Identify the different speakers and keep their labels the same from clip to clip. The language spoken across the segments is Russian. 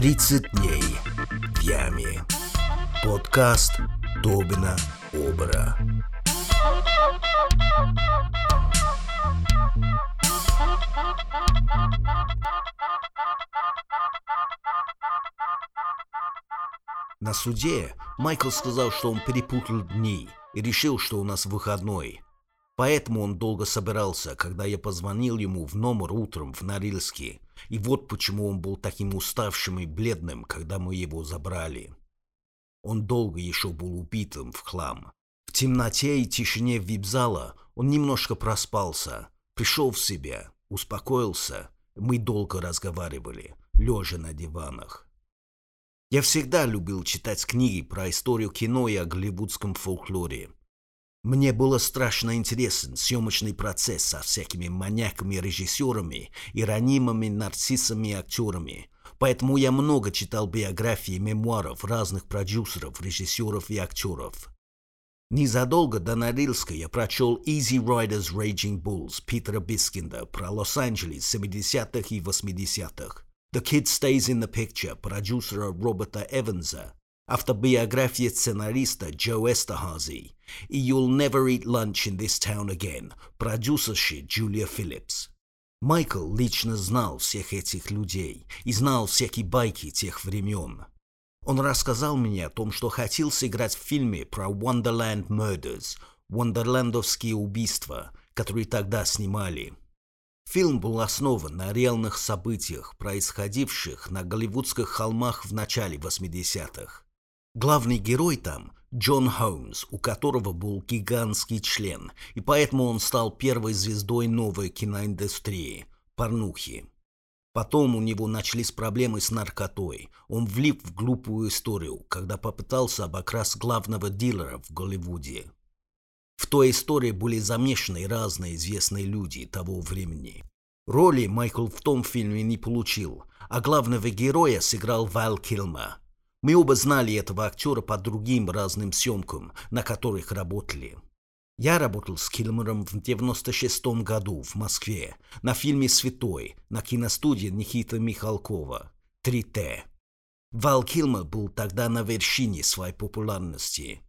Speaker 1: пожаловать. 30 дней в яме. Подкаст Тобина Обра. На суде Майкл сказал, что он перепутал дни и решил, что у нас выходной. Поэтому он долго собирался, когда я позвонил ему в номер утром в Норильске. И вот почему он был таким уставшим и бледным, когда мы его забрали. Он долго еще был убитым в хлам. В темноте и тишине вип-зала он немножко проспался, пришел в себя, успокоился. Мы долго разговаривали, лежа на диванах. Я всегда любил читать книги про историю кино и о голливудском фольклоре. Мне было страшно интересен съемочный процесс со всякими маньяками-режиссерами и ранимыми нарциссами-актерами, поэтому я много читал биографии и мемуаров разных продюсеров, режиссеров и актеров. Незадолго до Норильска я прочел Easy Riders Raging Bulls Питера Бискинда про Лос-Анджелес 70-х и 80-х, The Kid Stays in the Picture продюсера Роберта Эванса, автобиография сценариста Джо Эстерхази и You'll Never Eat Lunch in This Town Again продюсерши Джулии Филлипс. Майкл лично знал всех этих людей и знал всякие байки тех времен. Он рассказал мне о том, что хотел сыграть в фильме про Wonderland Murders, Вандерландовские убийства, которые тогда снимали. Фильм был основан на реальных событиях, происходивших на голливудских холмах в начале 80-х. Главный герой там – Джон Холмс, у которого был гигантский член, и поэтому он стал первой звездой новой киноиндустрии – порнухи. Потом у него начались проблемы с наркотой. Он влип в глупую историю, когда попытался обокрасть главного дилера в Голливуде. В той истории были замешаны разные известные люди того времени. Роли Майкл в том фильме не получил, а главного героя сыграл Вал Килма – мы оба знали этого актера по другим разным съемкам, на которых работали. Я работал с Килмером в 96 году в Москве на фильме «Святой» на киностудии Никита Михалкова «3Т». Вал Килмер был тогда на вершине своей популярности.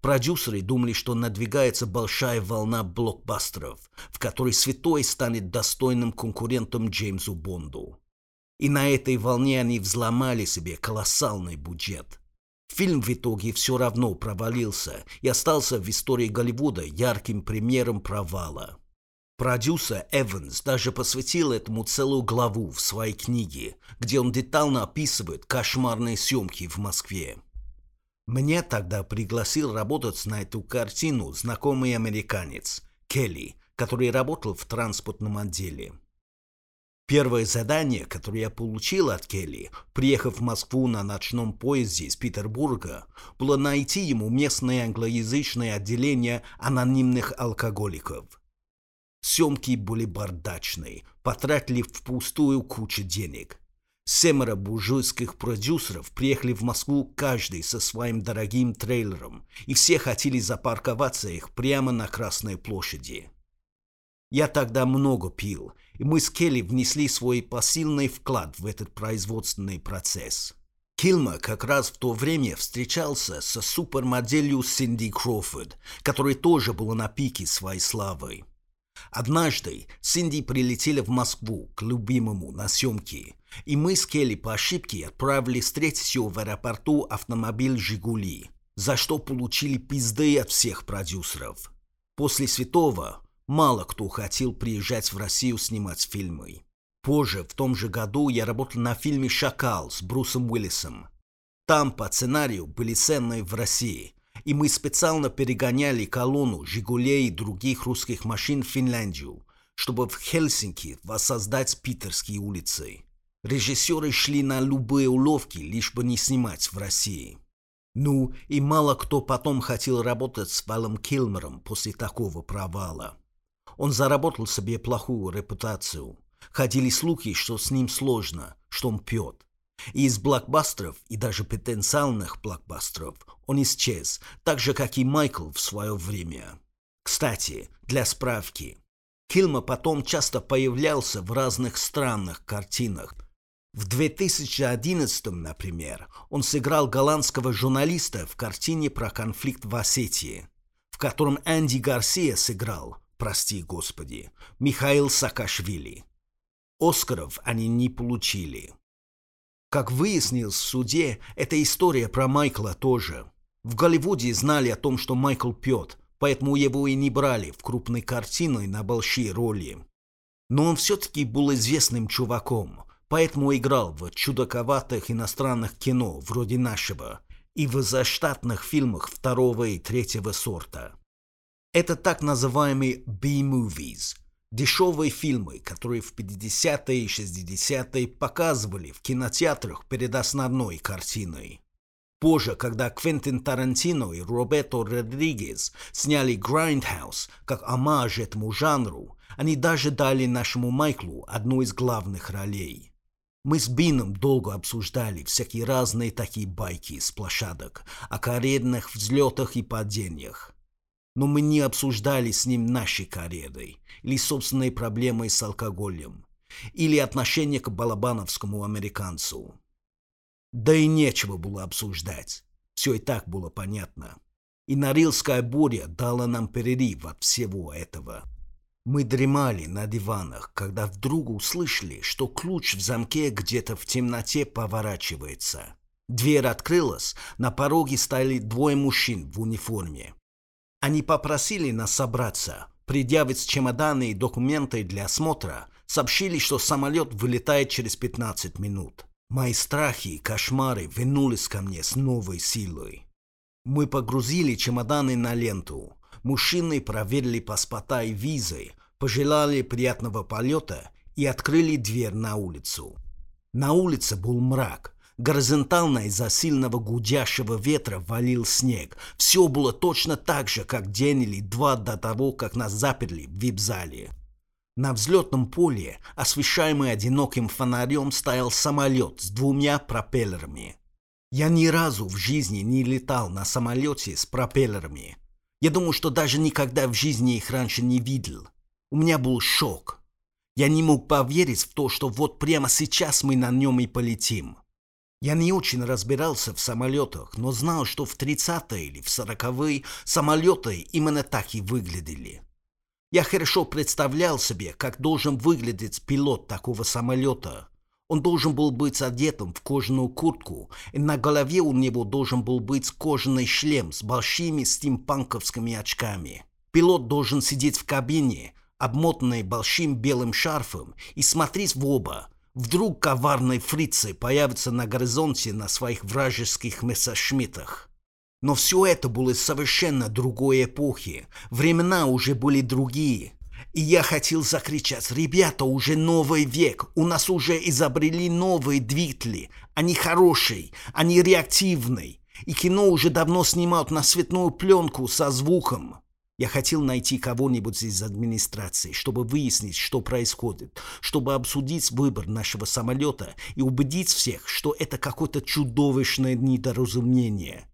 Speaker 1: Продюсеры думали, что надвигается большая волна блокбастеров, в которой «Святой» станет достойным конкурентом Джеймсу Бонду. И на этой волне они взломали себе колоссальный бюджет. Фильм в итоге все равно провалился и остался в истории Голливуда ярким примером провала. Продюсер Эванс даже посвятил этому целую главу в своей книге, где он детально описывает кошмарные съемки в Москве. Мне тогда пригласил работать на эту картину знакомый американец Келли, который работал в транспортном отделе. Первое задание, которое я получил от Келли, приехав в Москву на ночном поезде из Петербурга, было найти ему местное англоязычное отделение анонимных алкоголиков. Съемки были бардачные, потратили впустую кучу денег. Семеро буржуйских продюсеров приехали в Москву каждый со своим дорогим трейлером, и все хотели запарковаться их прямо на Красной площади. Я тогда много пил, мы с Келли внесли свой посильный вклад в этот производственный процесс. Килма как раз в то время встречался со супермоделью Синди Кроуфорд, которая тоже была на пике своей славы. Однажды Синди прилетели в Москву к любимому на съемки, и мы с Келли по ошибке отправили встретить ее в аэропорту автомобиль «Жигули», за что получили пизды от всех продюсеров. После святого Мало кто хотел приезжать в Россию снимать фильмы. Позже, в том же году, я работал на фильме «Шакал» с Брусом Уиллисом. Там по сценарию были сцены в России, и мы специально перегоняли колонну «Жигулей» и других русских машин в Финляндию, чтобы в Хельсинки воссоздать питерские улицы. Режиссеры шли на любые уловки, лишь бы не снимать в России. Ну, и мало кто потом хотел работать с Валом Килмером после такого провала. Он заработал себе плохую репутацию. Ходили слухи, что с ним сложно, что он пьет. И из блокбастеров, и даже потенциальных блокбастеров, он исчез, так же, как и Майкл в свое время. Кстати, для справки, Килма потом часто появлялся в разных странных картинах. В 2011, например, он сыграл голландского журналиста в картине про конфликт в Осетии, в котором Энди Гарсия сыграл, прости господи, Михаил Саакашвили. Оскаров они не получили. Как выяснилось в суде, эта история про Майкла тоже. В Голливуде знали о том, что Майкл пьет, поэтому его и не брали в крупной картины на большие роли. Но он все-таки был известным чуваком, поэтому играл в чудаковатых иностранных кино вроде нашего и в заштатных фильмах второго и третьего сорта. Это так называемые B-movies – дешевые фильмы, которые в 50-е и 60-е показывали в кинотеатрах перед основной картиной. Позже, когда Квентин Тарантино и Роберто Родригес сняли «Grindhouse» как омаж этому жанру, они даже дали нашему Майклу одну из главных ролей. Мы с Бином долго обсуждали всякие разные такие байки с площадок, о карьерных взлетах и падениях. Но мы не обсуждали с ним наши карьеры, или собственные проблемы с алкоголем, или отношение к балабановскому американцу. Да и нечего было обсуждать, все и так было понятно. И Норильская буря дала нам перерыв от всего этого. Мы дремали на диванах, когда вдруг услышали, что ключ в замке где-то в темноте поворачивается. Дверь открылась, на пороге стояли двое мужчин в униформе. Они попросили нас собраться, предъявить чемоданы и документы для осмотра, сообщили, что самолет вылетает через 15 минут. Мои страхи и кошмары вернулись ко мне с новой силой. Мы погрузили чемоданы на ленту, Мужчины проверили паспорта и визы, пожелали приятного полета и открыли дверь на улицу. На улице был мрак. Горизонтально из-за сильного гудящего ветра валил снег. Все было точно так же, как день или два до того, как нас заперли в вип-зале. На взлетном поле, освещаемый одиноким фонарем, стоял самолет с двумя пропеллерами. Я ни разу в жизни не летал на самолете с пропеллерами. Я думаю, что даже никогда в жизни их раньше не видел. У меня был шок. Я не мог поверить в то, что вот прямо сейчас мы на нем и полетим. Я не очень разбирался в самолетах, но знал, что в 30-е или в 40-е самолеты именно так и выглядели. Я хорошо представлял себе, как должен выглядеть пилот такого самолета, он должен был быть одетым в кожаную куртку, и на голове у него должен был быть кожаный шлем с большими стимпанковскими очками. Пилот должен сидеть в кабине, обмотанный большим белым шарфом, и смотреть в оба. Вдруг коварные фрицы появятся на горизонте на своих вражеских мессершмиттах. Но все это было совершенно другой эпохи. Времена уже были другие. И я хотел закричать, ребята, уже новый век, у нас уже изобрели новые двигатели, они хорошие, они реактивные, и кино уже давно снимают на цветную пленку со звуком. Я хотел найти кого-нибудь из администрации, чтобы выяснить, что происходит, чтобы обсудить выбор нашего самолета и убедить всех, что это какое-то чудовищное недоразумение.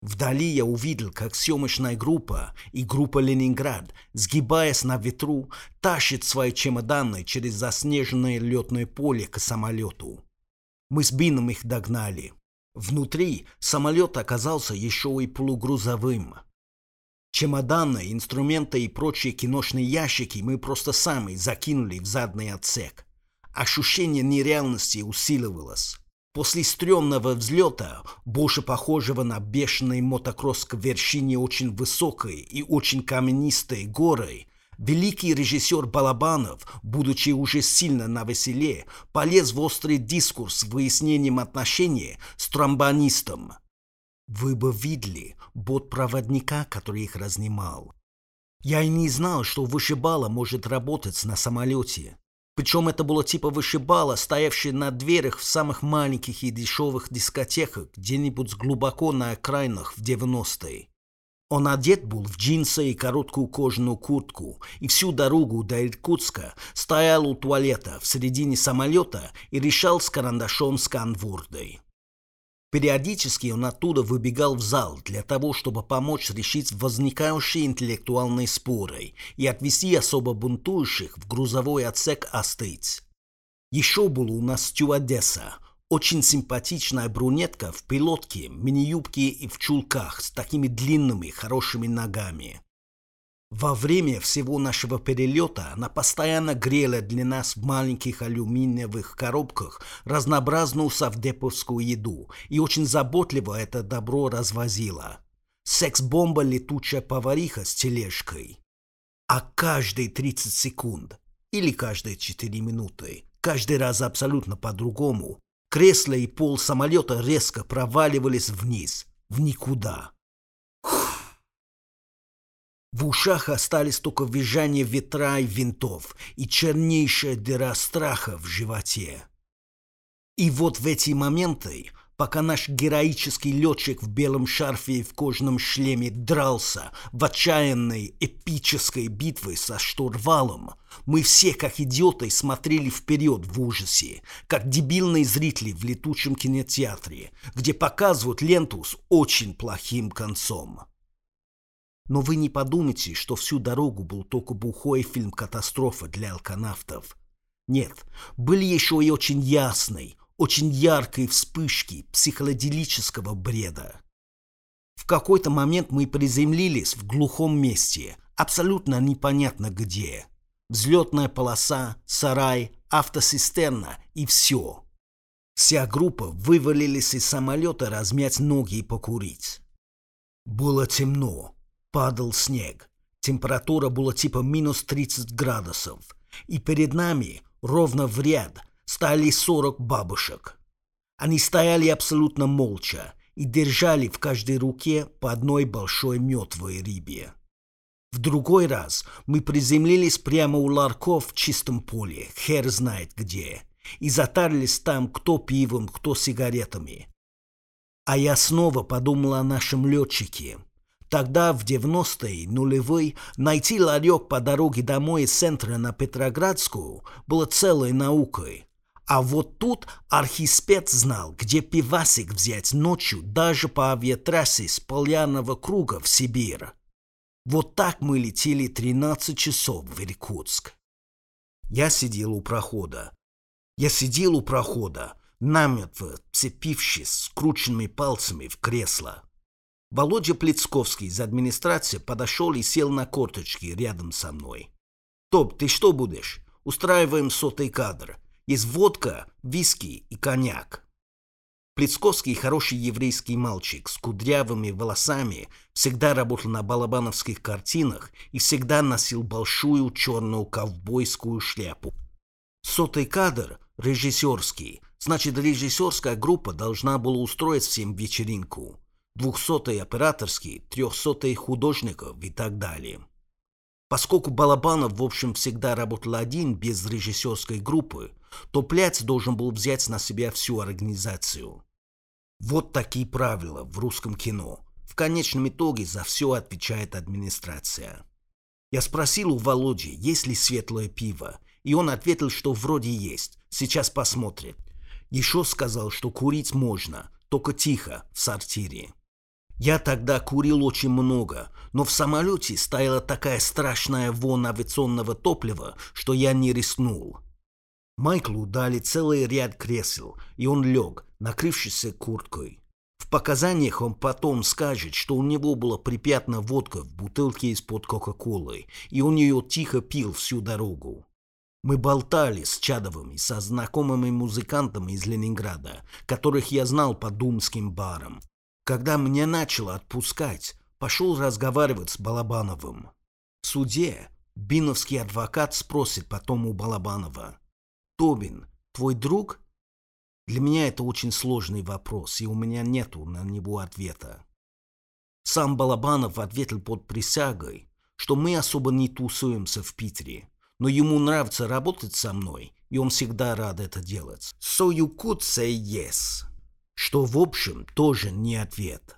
Speaker 1: Вдали я увидел, как съемочная группа и группа «Ленинград», сгибаясь на ветру, тащит свои чемоданы через заснеженное летное поле к самолету. Мы с Бином их догнали. Внутри самолет оказался еще и полугрузовым. Чемоданы, инструменты и прочие киношные ящики мы просто сами закинули в задний отсек. Ощущение нереальности усиливалось. После стрёмного взлета, больше похожего на бешеный мотокросс к вершине очень высокой и очень каменистой горы, великий режиссер Балабанов, будучи уже сильно на веселе, полез в острый дискурс с выяснением отношений с тромбонистом. Вы бы видели бот проводника, который их разнимал. Я и не знал, что вышибала может работать на самолете. Причем это было типа вышибала, стоявшее на дверях в самых маленьких и дешевых дискотеках, где-нибудь глубоко на окраинах в 90-е. Он одет был в джинсы и короткую кожаную куртку, и всю дорогу до Иркутска стоял у туалета в середине самолета и решал с карандашом сканворды. Периодически он оттуда выбегал в зал для того, чтобы помочь решить возникающие интеллектуальные споры и отвести особо бунтующих в грузовой отсек остыть. Еще была у нас стюардесса, очень симпатичная брюнетка в пилотке, мини-юбке и в чулках с такими длинными хорошими ногами. Во время всего нашего перелета она постоянно грела для нас в маленьких алюминиевых коробках разнообразную совдеповскую еду и очень заботливо это добро развозила. Секс-бомба летучая повариха с тележкой. А каждые 30 секунд или каждые 4 минуты, каждый раз абсолютно по-другому, кресло и пол самолета резко проваливались вниз, в никуда. В ушах остались только визжание ветра и винтов и чернейшая дыра страха в животе. И вот в эти моменты, пока наш героический летчик в белом шарфе и в кожаном шлеме дрался в отчаянной эпической битве со штурвалом, мы все, как идиоты, смотрели вперед в ужасе, как дебильные зрители в летучем кинотеатре, где показывают ленту с очень плохим концом. Но вы не подумайте, что всю дорогу был только бухой фильм «Катастрофа» для алканавтов. Нет, были еще и очень ясные, очень яркие вспышки психоделического бреда. В какой-то момент мы приземлились в глухом месте, абсолютно непонятно где. Взлетная полоса, сарай, автосистерна и все. Вся группа вывалились из самолета размять ноги и покурить. Было темно. Падал снег. Температура была типа минус 30 градусов. И перед нами, ровно в ряд, стали 40 бабушек. Они стояли абсолютно молча и держали в каждой руке по одной большой мертвой рыбе. В другой раз мы приземлились прямо у ларков в чистом поле, хер знает где, и затарились там кто пивом, кто сигаретами. А я снова подумал о нашем летчике, Тогда, в 90-е, нулевой, найти ларек по дороге домой из центра на Петроградскую было целой наукой. А вот тут архиспец знал, где пивасик взять ночью даже по авиатрассе с Полярного круга в Сибирь. Вот так мы летели 13 часов в Иркутск. Я сидел у прохода. Я сидел у прохода, намертво цепившись скрученными пальцами в кресло. Володя Плецковский из администрации подошел и сел на корточки рядом со мной. «Топ, ты что будешь? Устраиваем сотый кадр. Есть водка, виски и коньяк». Плецковский хороший еврейский мальчик с кудрявыми волосами всегда работал на балабановских картинах и всегда носил большую черную ковбойскую шляпу. Сотый кадр – режиссерский, значит режиссерская группа должна была устроить всем вечеринку двухсотый операторский, трехсотый художников и так далее. Поскольку Балабанов, в общем, всегда работал один, без режиссерской группы, то Пляц должен был взять на себя всю организацию. Вот такие правила в русском кино. В конечном итоге за все отвечает администрация. Я спросил у Володи, есть ли светлое пиво, и он ответил, что вроде есть, сейчас посмотрит. Еще сказал, что курить можно, только тихо, в сортире. Я тогда курил очень много, но в самолете стояла такая страшная вон авиационного топлива, что я не рискнул. Майклу дали целый ряд кресел, и он лег, накрывшись курткой. В показаниях он потом скажет, что у него была припятна водка в бутылке из-под Кока-Колы, и он ее тихо пил всю дорогу. Мы болтали с Чадовыми, со знакомыми музыкантами из Ленинграда, которых я знал по думским барам, когда меня начало отпускать, пошел разговаривать с Балабановым. В суде биновский адвокат спросит потом у Балабанова. «Тобин, твой друг?» Для меня это очень сложный вопрос, и у меня нету на него ответа. Сам Балабанов ответил под присягой, что мы особо не тусуемся в Питере, но ему нравится работать со мной, и он всегда рад это делать. So you could say yes что, в общем, тоже не ответ.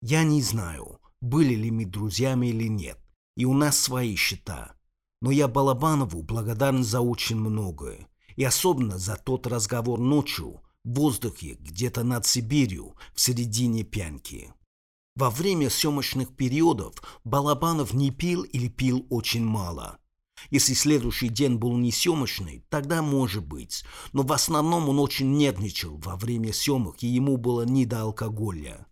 Speaker 1: Я не знаю, были ли мы друзьями или нет, и у нас свои счета. Но я Балабанову благодарен за очень многое, и особенно за тот разговор ночью в воздухе где-то над Сибирью в середине пьянки. Во время съемочных периодов Балабанов не пил или пил очень мало. Если следующий день был не съемочный, тогда может быть. Но в основном он очень нервничал во время съемок, и ему было не до алкоголя.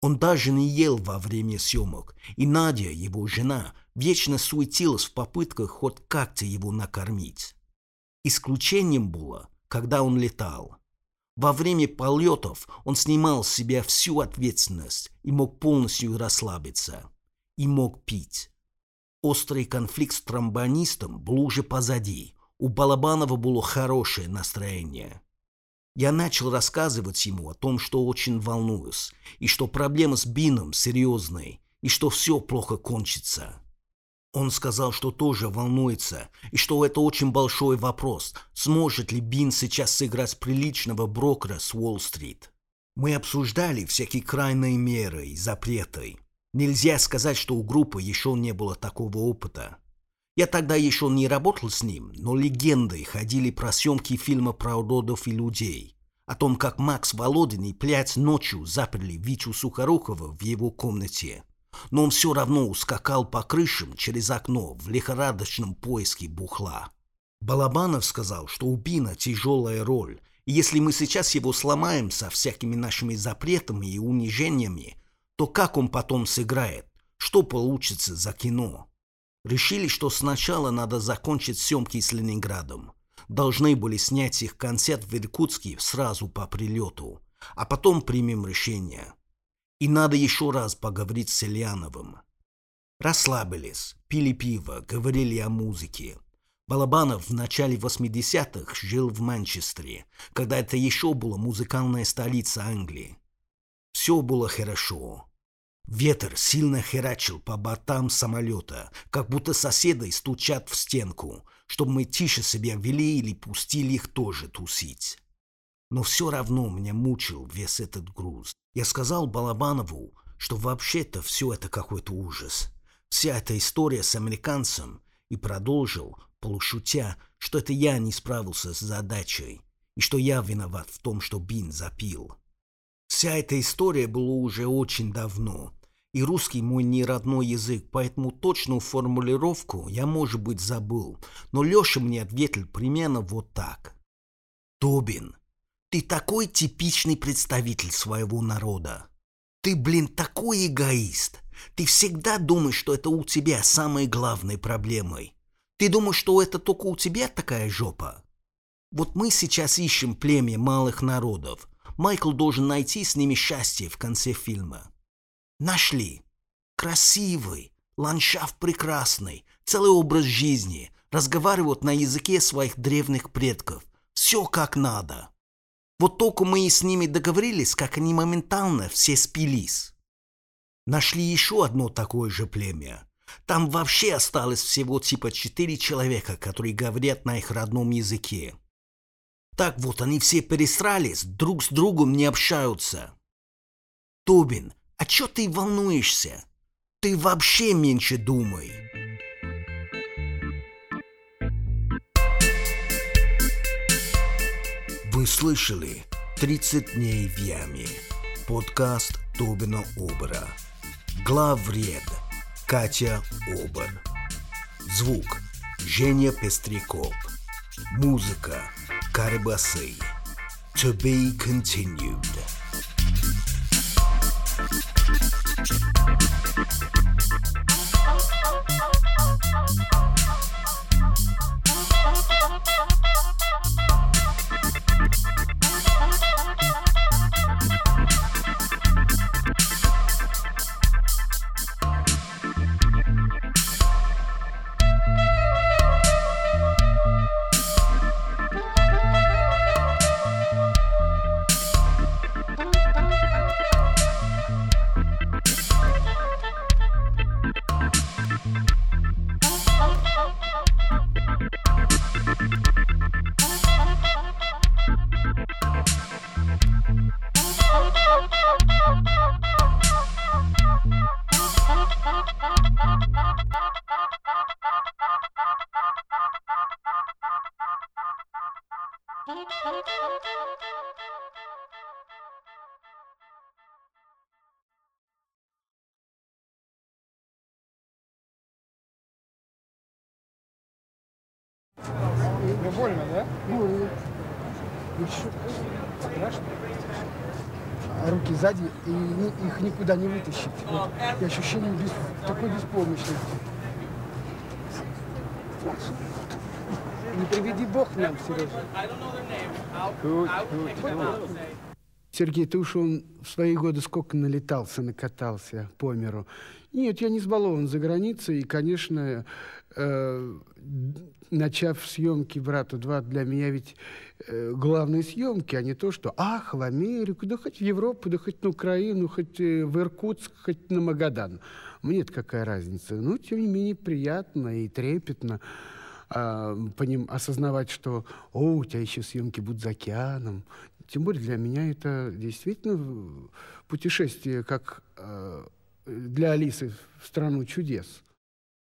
Speaker 1: Он даже не ел во время съемок, и Надя, его жена, вечно суетилась в попытках хоть как-то его накормить. Исключением было, когда он летал. Во время полетов он снимал с себя всю ответственность и мог полностью расслабиться. И мог пить. Острый конфликт с тромбонистом был уже позади. У Балабанова было хорошее настроение. Я начал рассказывать ему о том, что очень волнуюсь, и что проблема с Бином серьезная, и что все плохо кончится. Он сказал, что тоже волнуется, и что это очень большой вопрос, сможет ли Бин сейчас сыграть приличного брокера с Уолл-стрит. Мы обсуждали всякие крайние меры и запреты. Нельзя сказать, что у группы еще не было такого опыта. Я тогда еще не работал с ним, но легенды ходили про съемки фильма про уродов и людей. О том, как Макс Володин и Плять ночью заперли Вичу Сухорукова в его комнате но он все равно ускакал по крышам через окно в лихорадочном поиске бухла. Балабанов сказал, что у Бина тяжелая роль, и если мы сейчас его сломаем со всякими нашими запретами и унижениями, то как он потом сыграет? Что получится за кино? Решили, что сначала надо закончить съемки с Ленинградом. Должны были снять их концерт в Иркутске сразу по прилету, а потом примем решение. И надо еще раз поговорить с Ильяновым. Расслабились, пили пиво, говорили о музыке. Балабанов в начале 80-х жил в Манчестере, когда это еще была музыкальная столица Англии. Все было хорошо. Ветер сильно херачил по бортам самолета, как будто соседи стучат в стенку, чтобы мы тише себя вели или пустили их тоже тусить. Но все равно меня мучил весь этот груз. Я сказал Балабанову, что вообще-то все это какой-то ужас. Вся эта история с американцем и продолжил, полушутя, что это я не справился с задачей и что я виноват в том, что Бин запил. Вся эта история была уже очень давно, и русский мой не родной язык, поэтому точную формулировку я, может быть, забыл, но Леша мне ответил примерно вот так. «Тобин, ты такой типичный представитель своего народа. Ты, блин, такой эгоист. Ты всегда думаешь, что это у тебя самой главной проблемой. Ты думаешь, что это только у тебя такая жопа? Вот мы сейчас ищем племя малых народов. Майкл должен найти с ними счастье в конце фильма. Нашли. Красивый, ландшафт прекрасный, целый образ жизни, разговаривают на языке своих древних предков. Все как надо. Вот только мы и с ними договорились, как они моментально все спились. Нашли еще одно такое же племя. Там вообще осталось всего типа четыре человека, которые говорят на их родном языке. Так вот, они все пересрались, друг с другом не общаются. Тобин, а чё ты волнуешься? Ты вообще меньше думай. Вы слышали «30 дней в яме» подкаст Тобина Обера. Главред Катя Обер. Звук Женя Пестряков. Музыка Carabassi. To be continued.
Speaker 2: Больно, да?
Speaker 3: Больно.
Speaker 2: Ну что, страшно?
Speaker 3: А руки сзади, и ни- их никуда не вытащить. Вот. И ощущение без, такой беспомощности. Не приведи Бог нам, Сережа. Сергей, ты уж он в свои годы сколько налетался, накатался по миру. Нет, я не сбалован за границей, и, конечно, э, начав съемки «Брату-2», для меня ведь э, главные съемки, а не то, что «Ах, в Америку, да хоть в Европу, да хоть на Украину, хоть э, в Иркутск, хоть на Магадан». Мне-то какая разница? Ну, тем не менее, приятно и трепетно а, поним- осознавать, что «О, у тебя еще съемки будут за океаном». Тем более для меня это действительно путешествие, как э, для Алисы в страну чудес.